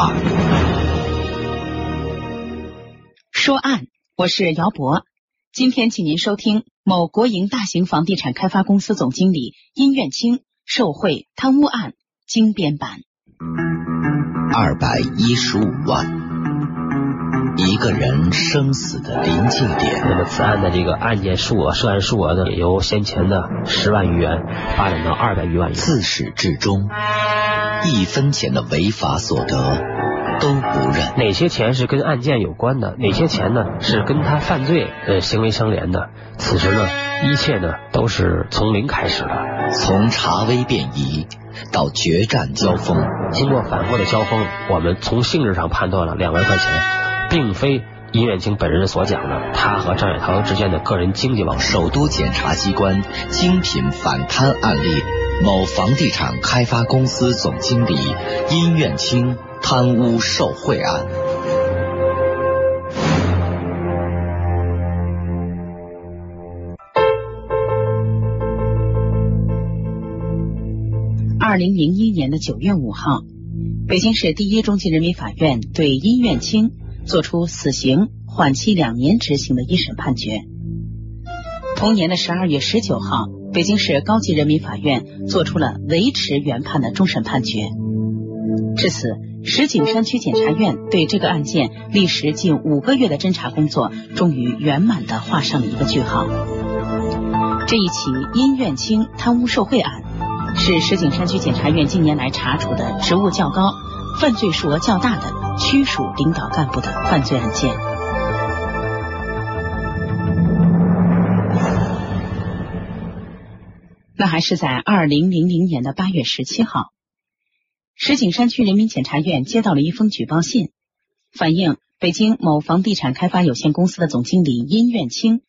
二。说案，我是姚博，今天请您收听某国营大型房地产开发公司总经理殷愿清受贿贪污案精编版。二百一十五万。一个人生死的临界点。那么此案的这个案件数额、涉案数额呢，由先前的十万余元发展到二百余万元。自始至终，一分钱的违法所得都不认。哪些钱是跟案件有关的？哪些钱呢是跟他犯罪呃行为相连的？此时呢，一切呢都是从零开始的。从查微辨疑到决战交锋，经过反复的交锋，我们从性质上判断了两万块钱。并非殷远清本人所讲的，他和张海涛之间的个人经济往事。首都检察机关精品反贪案例：某房地产开发公司总经理殷愿清贪污受贿案。二零零一年的九月五号，北京市第一中级人民法院对殷愿清。作出死刑缓期两年执行的一审判决。同年的十二月十九号，北京市高级人民法院作出了维持原判的终审判决。至此，石景山区检察院对这个案件历时近五个月的侦查工作，终于圆满的画上了一个句号。这一起殷愿清贪污受贿案，是石景山区检察院近年来查处的职务较高、犯罪数额较大的。区属领导干部的犯罪案件。那还是在二零零零年的八月十七号，石景山区人民检察院接到了一封举报信，反映北京某房地产开发有限公司的总经理殷愿清，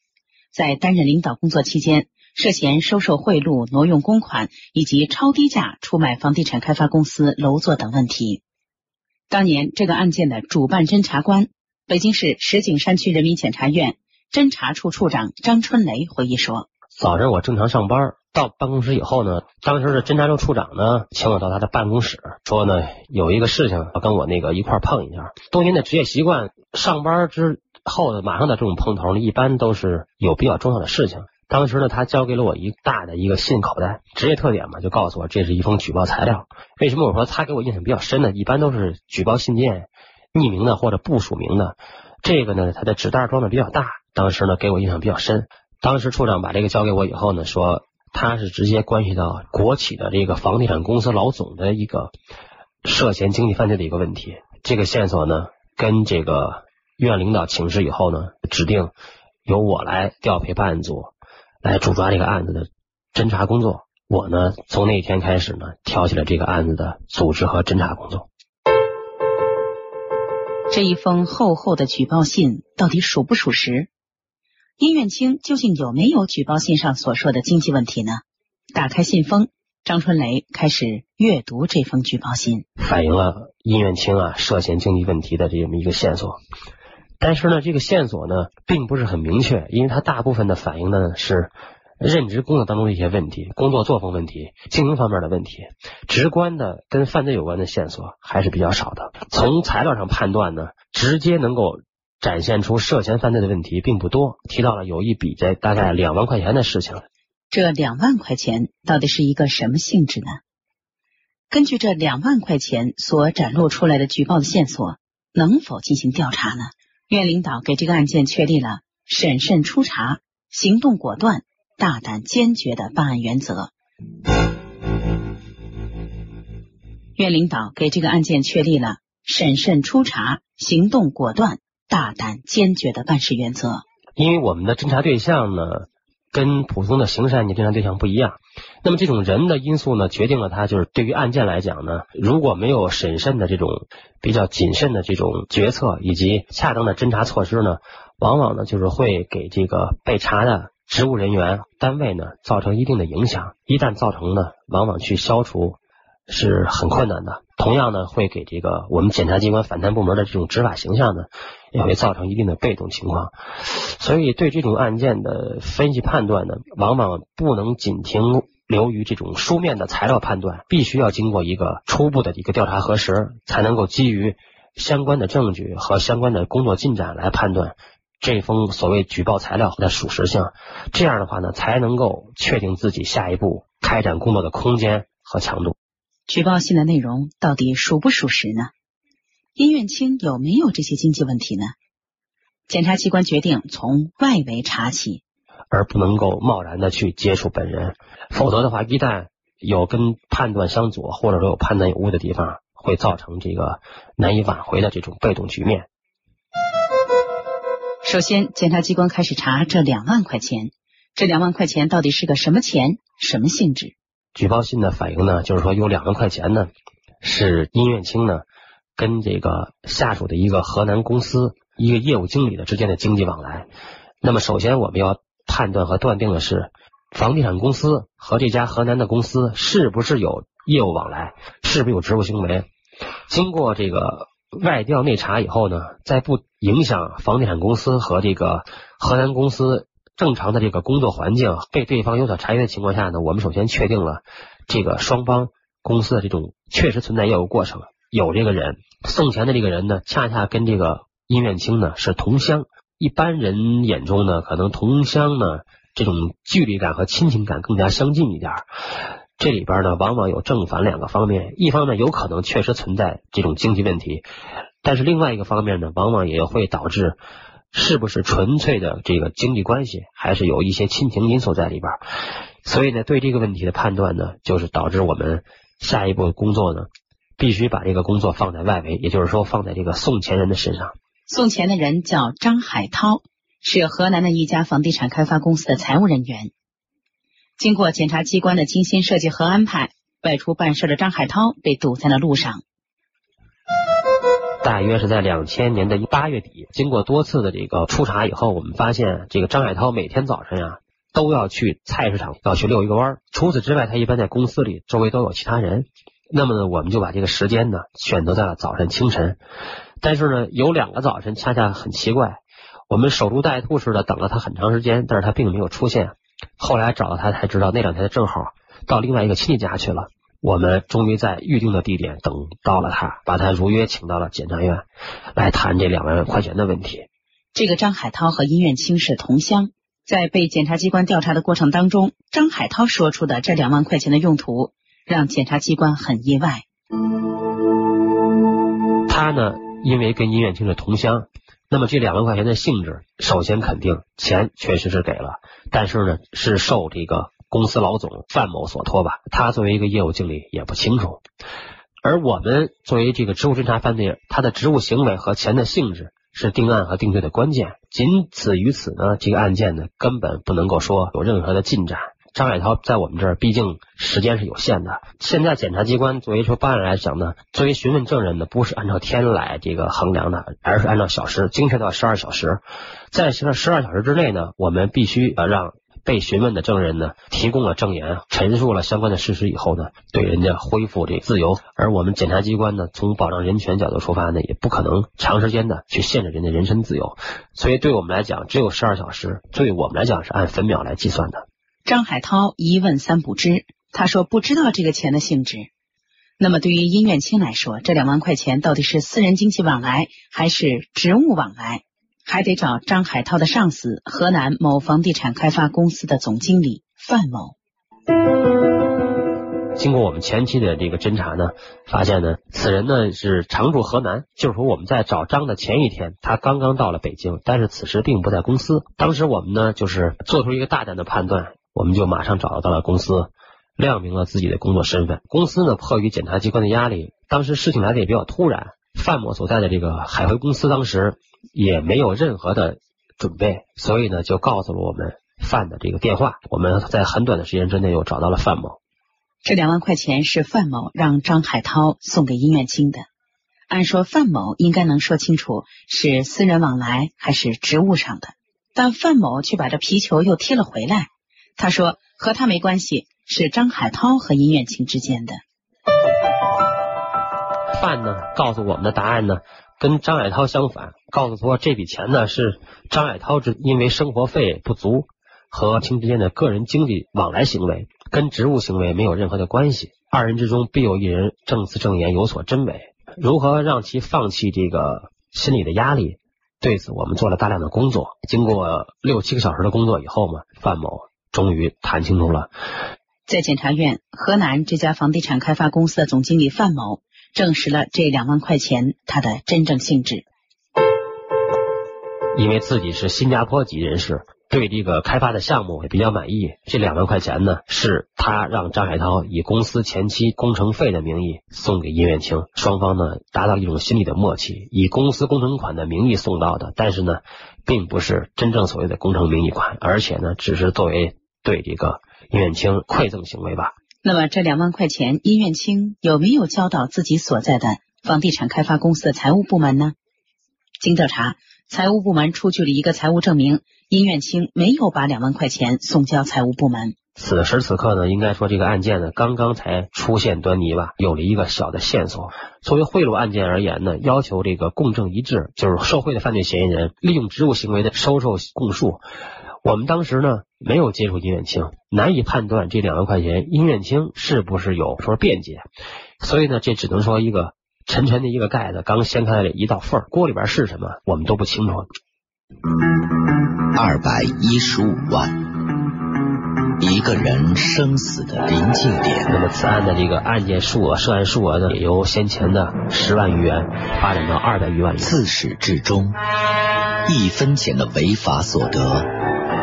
在担任领导工作期间，涉嫌收受贿赂、挪用公款以及超低价出卖房地产开发公司楼座等问题。当年这个案件的主办侦查官，北京市石景山区人民检察院侦查处处长张春雷回忆说：“早上我正常上班，到办公室以后呢，当时的侦查处处长呢，请我到他的办公室，说呢有一个事情要跟我那个一块碰一下。多年的职业习惯，上班之后的马上的这种碰头呢，一般都是有比较重要的事情。”当时呢，他交给了我一大的一个信口袋，职业特点嘛，就告诉我这是一封举报材料。为什么我说他给我印象比较深呢？一般都是举报信件匿名的或者不署名的，这个呢，他的纸袋装的比较大。当时呢，给我印象比较深。当时处长把这个交给我以后呢，说他是直接关系到国企的这个房地产公司老总的一个涉嫌经济犯罪的一个问题。这个线索呢，跟这个院领导请示以后呢，指定由我来调配办案组。来主抓这个案子的侦查工作，我呢从那天开始呢挑起了这个案子的组织和侦查工作。这一封厚厚的举报信到底属不属实？殷愿清究竟有没有举报信上所说的经济问题呢？打开信封，张春雷开始阅读这封举报信，反映了殷愿清啊涉嫌经济问题的这么一个线索。但是呢，这个线索呢，并不是很明确，因为它大部分的反映的呢是任职工作当中的一些问题、工作作风问题、经营方面的问题，直观的跟犯罪有关的线索还是比较少的。从材料上判断呢，直接能够展现出涉嫌犯罪的问题并不多。提到了有一笔在大概两万块钱的事情，这两万块钱到底是一个什么性质呢？根据这两万块钱所展露出来的举报的线索，能否进行调查呢？院领导给这个案件确立了审慎初查、行动果断、大胆坚决的办案原则。院领导给这个案件确立了审慎初查、行动果断、大胆坚决的办事原则。因为我们的侦查对象呢？跟普通的刑事案件侦查对象不一样，那么这种人的因素呢，决定了他就是对于案件来讲呢，如果没有审慎的这种比较谨慎的这种决策以及恰当的侦查措施呢，往往呢就是会给这个被查的职务人员单位呢造成一定的影响，一旦造成呢，往往去消除是很困难的。同样呢，会给这个我们检察机关反贪部门的这种执法形象呢。也会造成一定的被动情况，所以对这种案件的分析判断呢，往往不能仅停留于这种书面的材料判断，必须要经过一个初步的一个调查核实，才能够基于相关的证据和相关的工作进展来判断这封所谓举报材料的属实性。这样的话呢，才能够确定自己下一步开展工作的空间和强度。举报信的内容到底属不属实呢？殷院清有没有这些经济问题呢？检察机关决定从外围查起。而不能够贸然的去接触本人，否则的话，一旦有跟判断相左，或者说有判断有误的地方，会造成这个难以挽回的这种被动局面。首先，检察机关开始查这两万块钱，这两万块钱到底是个什么钱，什么性质？举报信的反映呢，就是说有两万块钱呢，是殷月清呢跟这个下属的一个河南公司一个业务经理的之间的经济往来。那么，首先我们要。判断和断定的是，房地产公司和这家河南的公司是不是有业务往来，是不是有职务行为。经过这个外调内查以后呢，在不影响房地产公司和这个河南公司正常的这个工作环境，被对方有所察觉的情况下呢，我们首先确定了这个双方公司的这种确实存在业务过程，有这个人送钱的这个人呢，恰恰跟这个殷院清呢是同乡。一般人眼中呢，可能同乡呢这种距离感和亲情感更加相近一点。这里边呢，往往有正反两个方面。一方面有可能确实存在这种经济问题，但是另外一个方面呢，往往也会导致是不是纯粹的这个经济关系，还是有一些亲情因素在里边。所以呢，对这个问题的判断呢，就是导致我们下一步工作呢，必须把这个工作放在外围，也就是说放在这个送钱人的身上。送钱的人叫张海涛，是河南的一家房地产开发公司的财务人员。经过检察机关的精心设计和安排，外出办事的张海涛被堵在了路上。大约是在两千年的八月底，经过多次的这个初查以后，我们发现这个张海涛每天早晨呀都要去菜市场要去遛一个弯儿。除此之外，他一般在公司里周围都有其他人。那么呢，我们就把这个时间呢选择在了早晨清晨。但是呢，有两个早晨恰恰很奇怪，我们守株待兔似的等了他很长时间，但是他并没有出现。后来找到他才知道，那两天正好到另外一个亲戚家去了。我们终于在预定的地点等到了他，把他如约请到了检察院来谈这两万块钱的问题。这个张海涛和殷院清是同乡，在被检察机关调查的过程当中，张海涛说出的这两万块钱的用途让检察机关很意外。他呢？因为跟殷远清是同乡，那么这两万块钱的性质，首先肯定钱确实是给了，但是呢是受这个公司老总范某所托吧，他作为一个业务经理也不清楚，而我们作为这个职务侦查犯罪，他的职务行为和钱的性质是定案和定罪的关键，仅此于此呢，这个案件呢根本不能够说有任何的进展。张海涛在我们这儿，毕竟时间是有限的。现在检察机关作为说办案来讲呢，作为询问证人呢，不是按照天来这个衡量的，而是按照小时，精确到十二小时。在这十二小时之内呢，我们必须要让被询问的证人呢提供了证言，陈述了相关的事实以后呢，对人家恢复这自由。而我们检察机关呢，从保障人权角度出发呢，也不可能长时间的去限制人家人身自由。所以对我们来讲，只有十二小时，对我们来讲是按分秒来计算的。张海涛一问三不知，他说不知道这个钱的性质。那么对于殷远清来说，这两万块钱到底是私人经济往来还是职务往来，还得找张海涛的上司河南某房地产开发公司的总经理范某。经过我们前期的这个侦查呢，发现呢，此人呢是常驻河南，就是说我们在找张的前一天，他刚刚到了北京，但是此时并不在公司。当时我们呢就是做出一个大胆的判断。我们就马上找到了公司，亮明了自己的工作身份。公司呢，迫于检察机关的压力，当时事情来的也比较突然。范某所在的这个海辉公司当时也没有任何的准备，所以呢，就告诉了我们范的这个电话。我们在很短的时间之内又找到了范某。这两万块钱是范某让张海涛送给殷院清的。按说范某应该能说清楚是私人往来还是职务上的，但范某却把这皮球又踢了回来。他说和他没关系，是张海涛和殷远清之间的。范呢告诉我们的答案呢，跟张海涛相反，告诉说这笔钱呢是张海涛之因为生活费不足和清之间的个人经济往来行为，跟职务行为没有任何的关系，二人之中必有一人证词证言有所真伪。如何让其放弃这个心理的压力？对此，我们做了大量的工作。经过六七个小时的工作以后嘛，范某终于谈清楚了。在检察院，河南这家房地产开发公司的总经理范某证实了这两万块钱他的真正性质。因为自己是新加坡籍人士。对这个开发的项目也比较满意。这两万块钱呢，是他让张海涛以公司前期工程费的名义送给殷远清，双方呢达到一种心理的默契，以公司工程款的名义送到的，但是呢，并不是真正所谓的工程名义款，而且呢，只是作为对这个殷远清馈赠行为吧。那么这两万块钱，殷远清有没有交到自己所在的房地产开发公司的财务部门呢？经调查。财务部门出具了一个财务证明，殷远清没有把两万块钱送交财务部门。此时此刻呢，应该说这个案件呢刚刚才出现端倪吧，有了一个小的线索。作为贿赂案件而言呢，要求这个供证一致，就是受贿的犯罪嫌疑人利用职务行为的收受供述。我们当时呢没有接触殷远清，难以判断这两万块钱殷远清是不是有说辩解，所以呢，这只能说一个。沉沉的一个盖子刚掀开了一道缝，锅里边是什么，我们都不清楚。二百一十五万，一个人生死的临界点。那么此案的这个案件数额、涉案数额呢，也由先前的十万余元发展到二百余万元。自始至终，一分钱的违法所得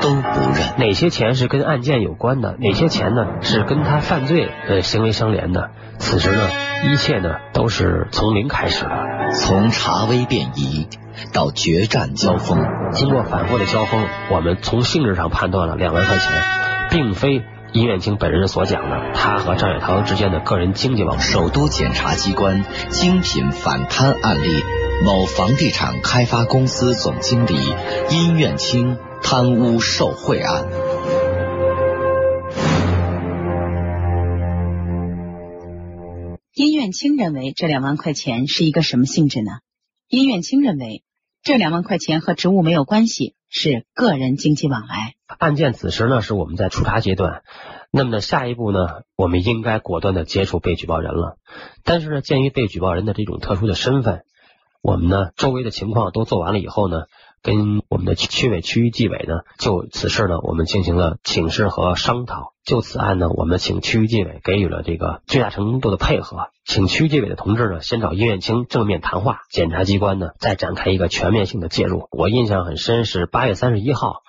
都不认。哪些钱是跟案件有关的？哪些钱呢是跟他犯罪呃行为相连的？此时呢？一切呢都是从零开始的，从查微辨疑到决战交锋，经过反复的交锋，我们从性质上判断了两万块钱并非殷远清本人所讲的他和张雪涛之间的个人经济往来。首都检察机关精品反贪案例：某房地产开发公司总经理殷远清贪污受贿案。殷远清认为这两万块钱是一个什么性质呢？殷远清认为这两万块钱和职务没有关系，是个人经济往来。案件此时呢是我们在初查阶段，那么呢下一步呢我们应该果断的接触被举报人了。但是呢鉴于被举报人的这种特殊的身份，我们呢周围的情况都做完了以后呢。跟我们的区委、区域纪委呢，就此事呢，我们进行了请示和商讨。就此案呢，我们请区域纪委给予了这个最大程度的配合，请区域纪委的同志呢，先找殷远清正面谈话，检察机关呢再展开一个全面性的介入。我印象很深，是八月三十一号，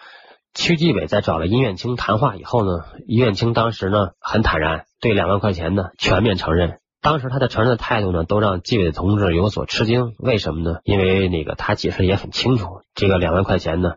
区纪委在找了殷远清谈话以后呢，殷远清当时呢很坦然，对两万块钱呢全面承认。当时他的承认的态度呢，都让纪委的同志有所吃惊。为什么呢？因为那个他解释也很清楚，这个两万块钱呢，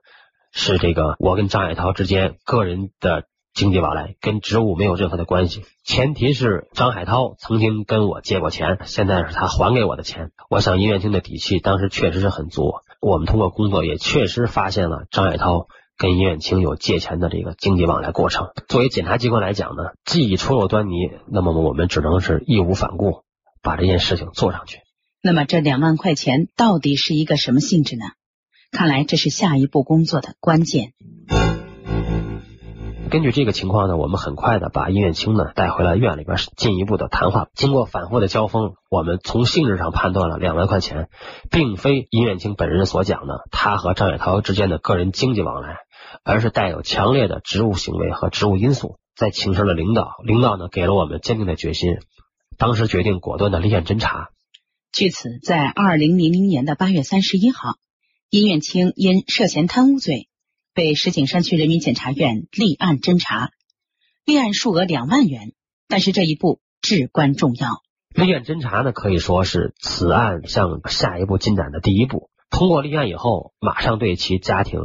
是这个我跟张海涛之间个人的经济往来，跟职务没有任何的关系。前提是张海涛曾经跟我借过钱，现在是他还给我的钱。我想殷元清的底气当时确实是很足。我们通过工作也确实发现了张海涛。跟叶远清有借钱的这个经济往来过程，作为检察机关来讲呢，既已出露端倪，那么我们只能是义无反顾把这件事情做上去。那么这两万块钱到底是一个什么性质呢？看来这是下一步工作的关键。根据这个情况呢，我们很快的把殷远清呢带回了院里边进一步的谈话。经过反复的交锋，我们从性质上判断了两万块钱并非殷远清本人所讲的他和张雪涛之间的个人经济往来。而是带有强烈的职务行为和职务因素，在请示了领导，领导呢给了我们坚定的决心，当时决定果断的立案侦查。据此，在二零零零年的八月三十一号，殷远清因涉嫌贪污罪被石景山区人民检察院立案侦查，立案数额两万元。但是这一步至关重要，立案侦查呢可以说是此案向下一步进展的第一步。通过立案以后，马上对其家庭。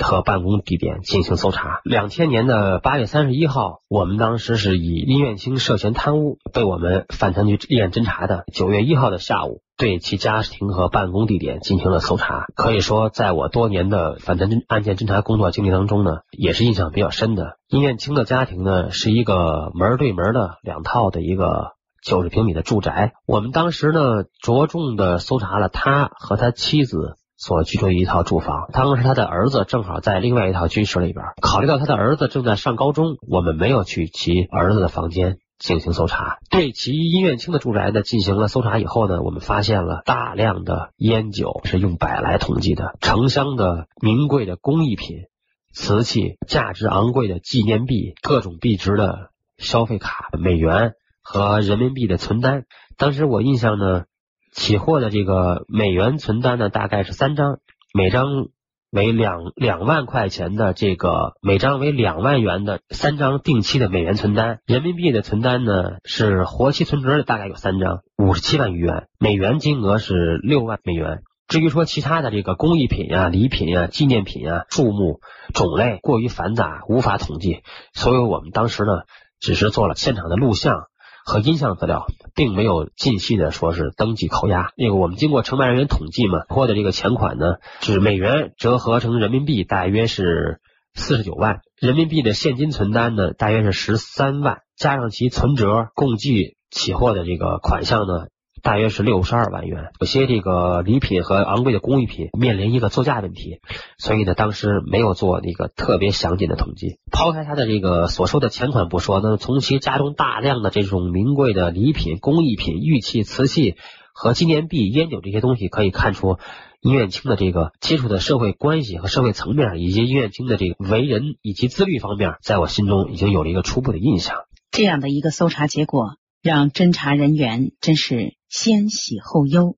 和办公地点进行搜查。两千年的八月三十一号，我们当时是以殷远清涉嫌贪污被我们反贪局立案侦查的。九月一号的下午，对其家庭和办公地点进行了搜查。可以说，在我多年的反贪侦案件侦查工作经历当中呢，也是印象比较深的。殷艳清的家庭呢，是一个门对门的两套的一个九十平米的住宅。我们当时呢，着重的搜查了他和他妻子。所居住一套住房。当时他的儿子正好在另外一套居室里边。考虑到他的儿子正在上高中，我们没有去其儿子的房间进行搜查。对其殷院清的住宅呢进行了搜查以后呢，我们发现了大量的烟酒，是用百来统计的，成箱的名贵的工艺品。瓷器、价值昂贵的纪念币、各种币值的消费卡、美元和人民币的存单。当时我印象呢，起货的这个美元存单呢，大概是三张，每张为两两万块钱的这个，每张为两万元的三张定期的美元存单。人民币的存单呢，是活期存折，大概有三张，五十七万余元，美元金额是六万美元。至于说其他的这个工艺品啊、礼品啊、纪念品啊，数目种类过于繁杂，无法统计，所以我们当时呢，只是做了现场的录像和音像资料，并没有近期的说是登记扣押。那个我们经过承办人员统计嘛，获的这个钱款呢，是美元折合成人民币大约是四十九万，人民币的现金存单呢大约是十三万，加上其存折，共计起货的这个款项呢。大约是六十二万元，有些这个礼品和昂贵的工艺品面临一个作价问题，所以呢，当时没有做那个特别详尽的统计。抛开他的这个所收的钱款不说，那从其家中大量的这种名贵的礼品、工艺品、玉器、瓷器和纪念币、烟酒这些东西，可以看出殷院清的这个接触的社会关系和社会层面，以及殷院清的这个为人以及自律方面，在我心中已经有了一个初步的印象。这样的一个搜查结果，让侦查人员真是。先喜后忧，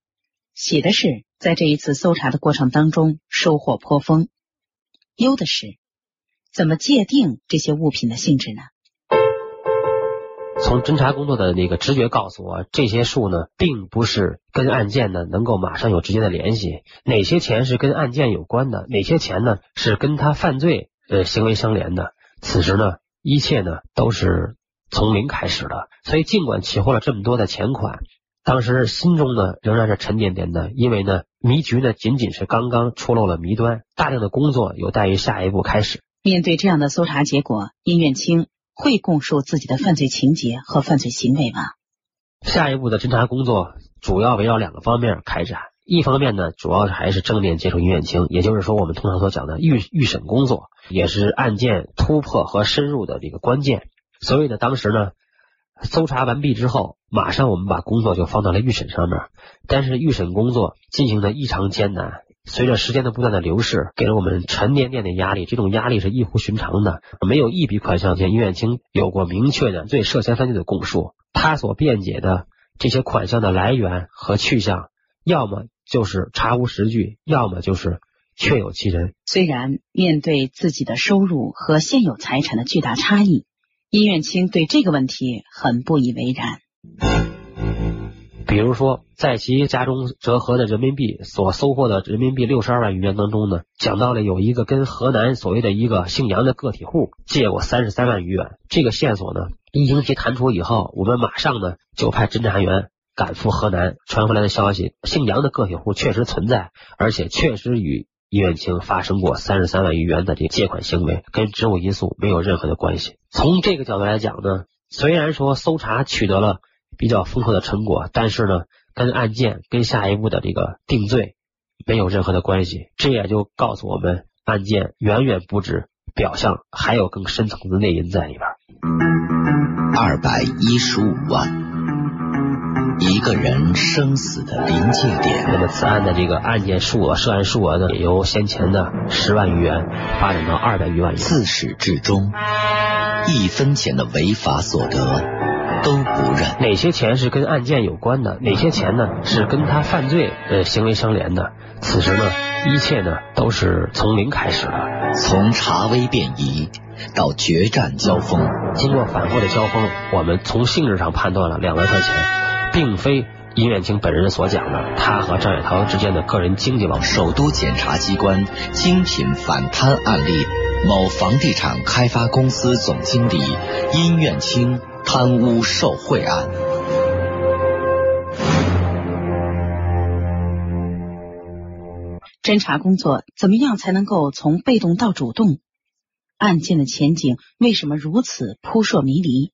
喜的是在这一次搜查的过程当中收获颇丰；忧的是怎么界定这些物品的性质呢？从侦查工作的那个直觉告诉我，这些数呢，并不是跟案件呢能够马上有直接的联系。哪些钱是跟案件有关的？哪些钱呢是跟他犯罪呃行为相连的？此时呢，一切呢都是从零开始的。所以，尽管起获了这么多的钱款。当时心中呢仍然是沉甸甸的，因为呢迷局呢仅仅是刚刚出露了谜端，大量的工作有待于下一步开始。面对这样的搜查结果，殷远清会供述自己的犯罪情节和犯罪行为吗？下一步的侦查工作主要围绕两个方面开展，一方面呢主要还是正面接触殷远清，也就是说我们通常所讲的预预审工作，也是案件突破和深入的这个关键。所以呢当时呢。搜查完毕之后，马上我们把工作就放到了预审上面。但是预审工作进行的异常艰难，随着时间的不断的流逝，给了我们沉甸甸的压力。这种压力是异乎寻常的，没有一笔款项向殷远清有过明确的对涉嫌犯罪的供述。他所辩解的这些款项的来源和去向，要么就是查无实据，要么就是确有其人。虽然面对自己的收入和现有财产的巨大差异。殷远清对这个问题很不以为然。比如说，在其家中折合的人民币所收获的人民币六十二万余元当中呢，讲到了有一个跟河南所谓的一个姓杨的个体户借过三十三万余元。这个线索呢，一经其弹出以后，我们马上呢就派侦查员赶赴河南，传回来的消息，姓杨的个体户确实存在，而且确实与。殷远清发生过三十三万余元的这个借款行为，跟职务因素没有任何的关系。从这个角度来讲呢，虽然说搜查取得了比较丰厚的成果，但是呢，跟案件跟下一步的这个定罪没有任何的关系。这也就告诉我们，案件远远不止表象，还有更深层的内因在里边。二百一十五万。一个人生死的临界点。那么此案的这个案件数额、涉案数额呢，也由先前的十万余元发展到二百余万元。自始至终，一分钱的违法所得都不认。哪些钱是跟案件有关的？哪些钱呢是跟他犯罪呃行为相连的？此时呢，一切呢都是从零开始的，从查微辨疑到决战交锋，经过反复的交锋，我们从性质上判断了两万块钱。并非殷远清本人所讲的，他和张雪涛之间的个人经济往。首都检察机关精品反贪案例：某房地产开发公司总经理殷远清贪污受贿案。侦查工作怎么样才能够从被动到主动？案件的前景为什么如此扑朔迷离？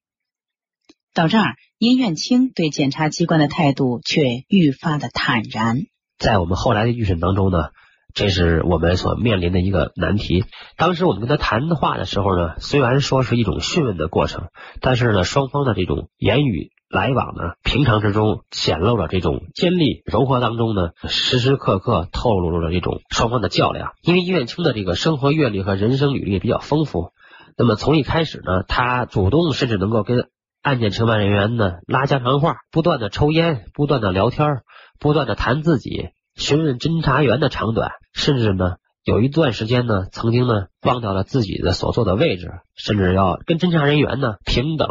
到这儿，殷院清对检察机关的态度却愈发的坦然。在我们后来的预审当中呢，这是我们所面临的一个难题。当时我们跟他谈话的时候呢，虽然说是一种讯问的过程，但是呢，双方的这种言语来往呢，平常之中显露了这种尖利，柔和当中呢，时时刻刻透露了这种双方的较量。因为殷远清的这个生活阅历和人生履历比较丰富，那么从一开始呢，他主动甚至能够跟案件承办人员呢拉家常话，不断的抽烟，不断的聊天，不断的谈自己。询问侦查员的长短，甚至呢，有一段时间呢，曾经呢，忘掉了自己的所坐的位置，甚至要跟侦查人员呢平等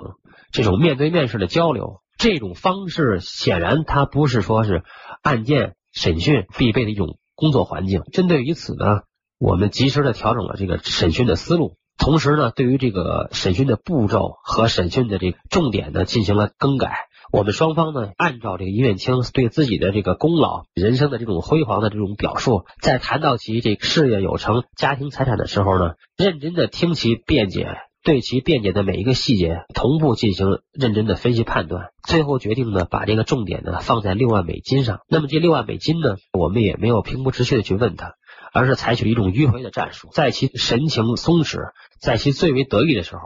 这种面对面式的交流。这种方式显然它不是说是案件审讯必备的一种工作环境。针对于此呢，我们及时的调整了这个审讯的思路，同时呢，对于这个审讯的步骤和审讯的这个重点呢，进行了更改。我们双方呢，按照这个殷远清对自己的这个功劳、人生的这种辉煌的这种表述，在谈到其这事业有成、家庭财产的时候呢，认真的听其辩解，对其辩解的每一个细节同步进行认真的分析判断，最后决定呢，把这个重点呢放在六万美金上。那么这六万美金呢，我们也没有平铺直叙的去问他。而是采取了一种迂回的战术，在其神情松弛，在其最为得意的时候，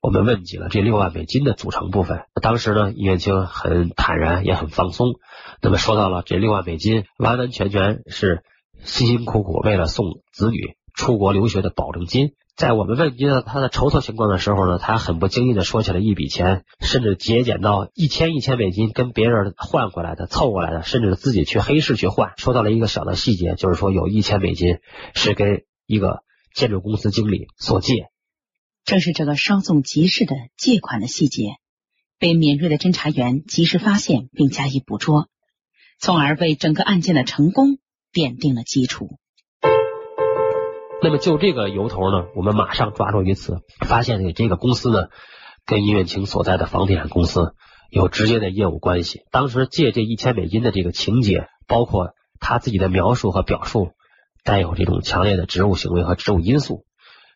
我们问及了这六万美金的组成部分。当时呢，尹元清很坦然，也很放松。那么说到了这六万美金，完完全全是辛辛苦苦为了送子女出国留学的保证金。在我们问及到他的筹措情况的时候呢，他很不经意的说起了一笔钱，甚至节俭到一千一千美金跟别人换回来的、凑过来的，甚至自己去黑市去换。说到了一个小的细节，就是说有一千美金是跟一个建筑公司经理所借。正是这个稍纵即逝的借款的细节，被敏锐的侦查员及时发现并加以捕捉，从而为整个案件的成功奠定了基础。那么就这个由头呢，我们马上抓住一次，发现这个公司呢跟殷远清所在的房地产公司有直接的业务关系。当时借这一千美金的这个情节，包括他自己的描述和表述，带有这种强烈的职务行为和职务因素，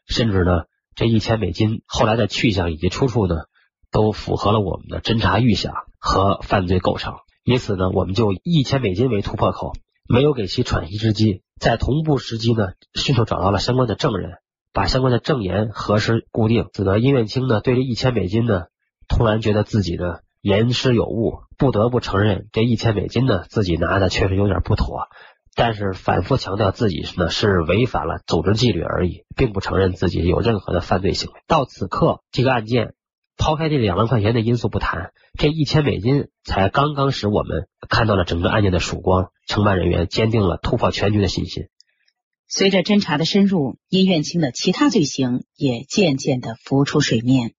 甚至呢这一千美金后来的去向以及出处呢，都符合了我们的侦查预想和犯罪构成。因此呢，我们就一千美金为突破口，没有给其喘息之机。在同步时机呢，迅速找到了相关的证人，把相关的证言核实固定，使得殷远清呢对这一千美金呢，突然觉得自己的言失有误，不得不承认这一千美金呢自己拿的确实有点不妥，但是反复强调自己呢是违反了组织纪律而已，并不承认自己有任何的犯罪行为。到此刻，这个案件。抛开这两万块钱的因素不谈，这一千美金才刚刚使我们看到了整个案件的曙光，承办人员坚定了突破全局的信心。随着侦查的深入，殷院清的其他罪行也渐渐的浮出水面。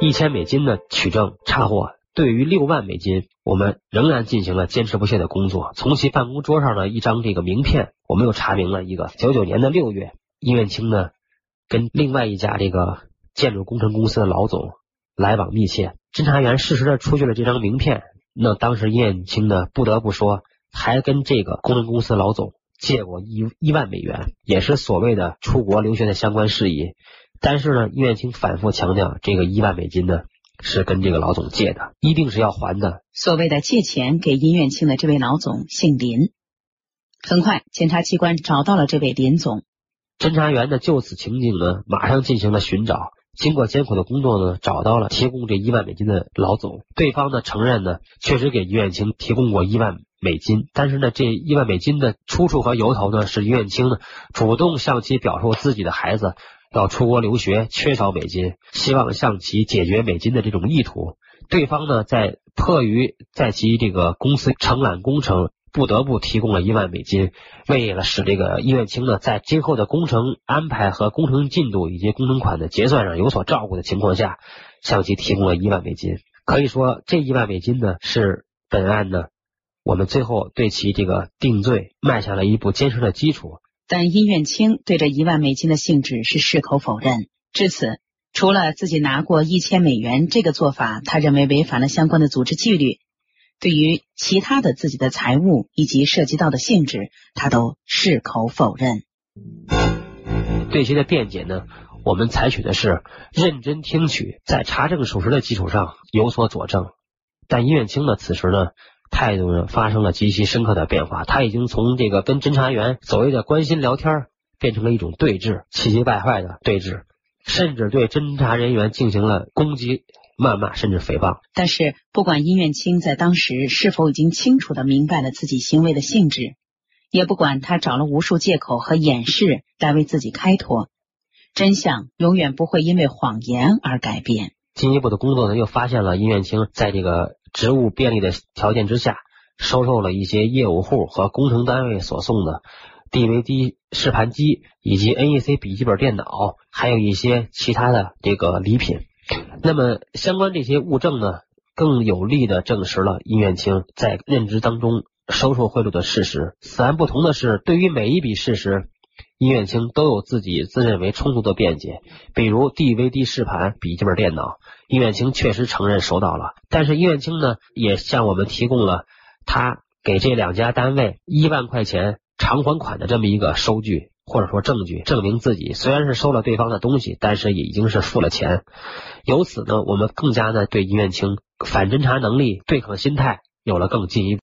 一千美金的取证查获，对于六万美金，我们仍然进行了坚持不懈的工作。从其办公桌上的一张这个名片，我们又查明了一个九九年的六月，殷院清呢跟另外一家这个。建筑工程公司的老总来往密切，侦查员适时的出具了这张名片。那当时叶远清呢，不得不说，还跟这个工程公司老总借过一一万美元，也是所谓的出国留学的相关事宜。但是呢，叶远清反复强调，这个一万美金呢是跟这个老总借的，一定是要还的。所谓的借钱给殷远清的这位老总姓林。很快，检察机关找到了这位林总。侦查员呢，就此情景呢，马上进行了寻找。经过艰苦的工作呢，找到了提供这一万美金的老总。对方呢承认呢，确实给于远清提供过一万美金，但是呢，这一万美金的出处和由头呢，是于远清呢主动向其表述自己的孩子要出国留学，缺少美金，希望向其解决美金的这种意图。对方呢，在迫于在其这个公司承揽工程。不得不提供了一万美金，为了使这个医院清呢，在今后的工程安排和工程进度以及工程款的结算上有所照顾的情况下，向其提供了一万美金。可以说，这一万美金呢，是本案呢，我们最后对其这个定罪迈下了一步坚实的基础。但殷院清对这一万美金的性质是矢口否认。至此，除了自己拿过一千美元这个做法，他认为违反了相关的组织纪律。对于其他的自己的财物以及涉及到的性质，他都矢口否认。对其的辩解呢，我们采取的是认真听取，在查证属实的基础上有所佐证。但殷远清呢，此时呢，态度呢发生了极其深刻的变化。他已经从这个跟侦查员所谓的关心聊天，变成了一种对峙，气急败坏的对峙，甚至对侦查人员进行了攻击、谩骂，甚至诽谤。但是，不管殷愿清在当时是否已经清楚的明白了自己行为的性质，也不管他找了无数借口和掩饰来为自己开脱，真相永远不会因为谎言而改变。进一步的工作呢，又发现了殷愿清在这个职务便利的条件之下，收受了一些业务户和工程单位所送的 DVD 试盘机以及 NEC 笔记本电脑，还有一些其他的这个礼品。那么，相关这些物证呢，更有力的证实了殷远清在任职当中收受贿赂的事实。此案不同的是，对于每一笔事实。殷远清都有自己自认为充足的辩解，比如 DVD 试盘、笔记本电脑，殷远清确实承认收到了。但是殷远清呢，也向我们提供了他给这两家单位一万块钱偿还款的这么一个收据或者说证据，证明自己虽然是收了对方的东西，但是也已经是付了钱。由此呢，我们更加呢对殷愿清反侦查能力、对抗心态有了更进一步。